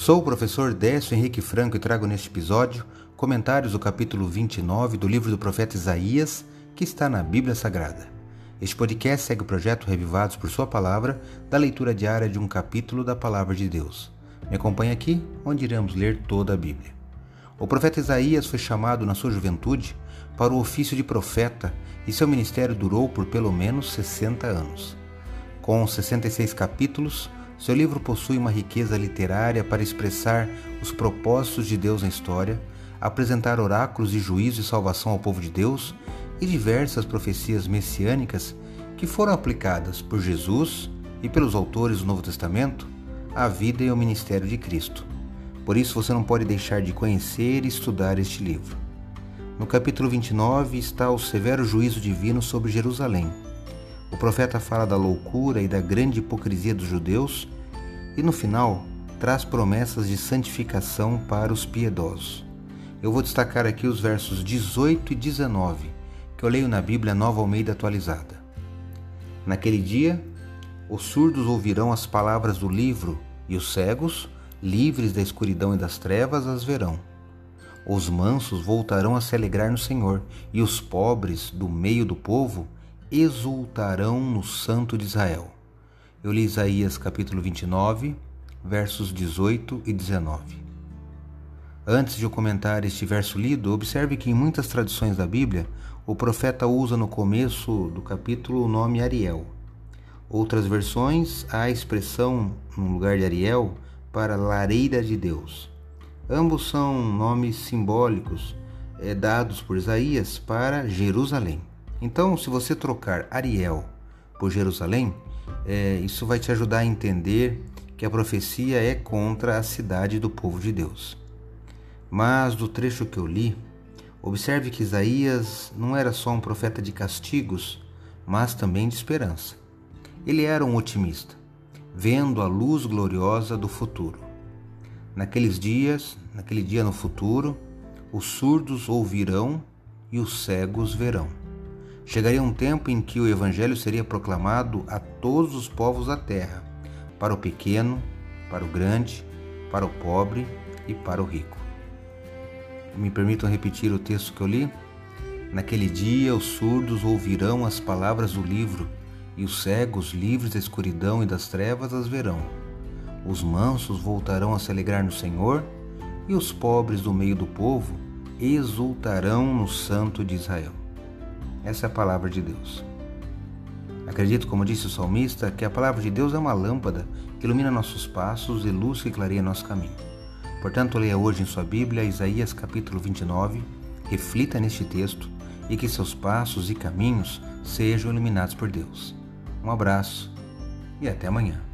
Sou o professor Décio Henrique Franco e trago neste episódio comentários do capítulo 29 do livro do profeta Isaías, que está na Bíblia Sagrada. Este podcast segue o projeto Revivados por Sua Palavra, da leitura diária de um capítulo da Palavra de Deus. Me acompanhe aqui, onde iremos ler toda a Bíblia. O profeta Isaías foi chamado na sua juventude para o ofício de profeta e seu ministério durou por pelo menos 60 anos. Com 66 capítulos, seu livro possui uma riqueza literária para expressar os propósitos de Deus na história, apresentar oráculos de juízo e salvação ao povo de Deus e diversas profecias messiânicas que foram aplicadas por Jesus e pelos autores do Novo Testamento à vida e ao ministério de Cristo. Por isso você não pode deixar de conhecer e estudar este livro. No capítulo 29 está o severo juízo divino sobre Jerusalém. O profeta fala da loucura e da grande hipocrisia dos judeus e no final traz promessas de santificação para os piedosos. Eu vou destacar aqui os versos 18 e 19 que eu leio na Bíblia Nova Almeida atualizada. Naquele dia, os surdos ouvirão as palavras do livro, e os cegos, livres da escuridão e das trevas, as verão. Os mansos voltarão a se alegrar no Senhor, e os pobres, do meio do povo, exultarão no Santo de Israel. Eu li Isaías capítulo 29, versos 18 e 19. Antes de eu comentar este verso lido, observe que em muitas tradições da Bíblia, o profeta usa no começo do capítulo o nome Ariel. Outras versões, há a expressão, no lugar de Ariel, para lareira de Deus. Ambos são nomes simbólicos é, dados por Isaías para Jerusalém. Então, se você trocar Ariel por Jerusalém, é, isso vai te ajudar a entender que a profecia é contra a cidade do povo de Deus. Mas do trecho que eu li, observe que Isaías não era só um profeta de castigos, mas também de esperança. Ele era um otimista, vendo a luz gloriosa do futuro. Naqueles dias, naquele dia no futuro, os surdos ouvirão e os cegos verão. Chegaria um tempo em que o evangelho seria proclamado a todos os povos da terra, para o pequeno, para o grande, para o pobre e para o rico. Me permitam repetir o texto que eu li? Naquele dia os surdos ouvirão as palavras do livro, e os cegos, livres da escuridão e das trevas, as verão. Os mansos voltarão a se alegrar no Senhor, e os pobres do meio do povo exultarão no Santo de Israel. Essa é a palavra de Deus. Acredito, como disse o salmista, que a palavra de Deus é uma lâmpada que ilumina nossos passos e luz que clareia nosso caminho. Portanto, leia hoje em sua Bíblia Isaías capítulo 29, reflita neste texto e que seus passos e caminhos sejam iluminados por Deus. Um abraço e até amanhã.